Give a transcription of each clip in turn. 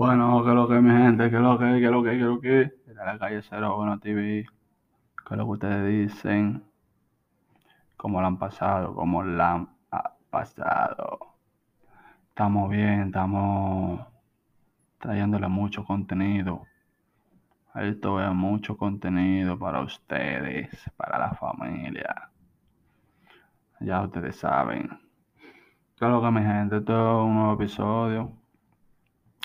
Bueno, que lo que mi gente, que lo que, que lo que, que lo que. Era la calle Cero Bueno TV. Que lo que ustedes dicen. Cómo la han pasado, cómo la han pasado. Estamos bien, estamos trayéndole mucho contenido. Esto es mucho contenido para ustedes, para la familia. Ya ustedes saben. Que lo que mi gente, esto es un nuevo episodio.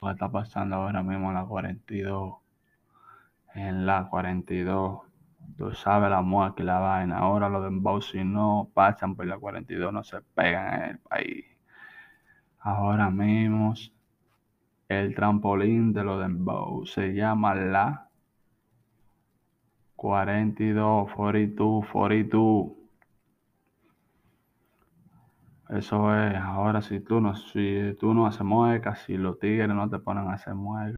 Que está pasando ahora mismo en la 42. En la 42. Tú sabes la muerte y la vaina. Ahora los dembow si no pasan por la 42 no se pegan en el país. Ahora mismo el trampolín de los dembow se llama la 42, 42, 42. Eso es, ahora si tú no, si tú no haces mueca, si los tigres no te ponen a hacer mueca.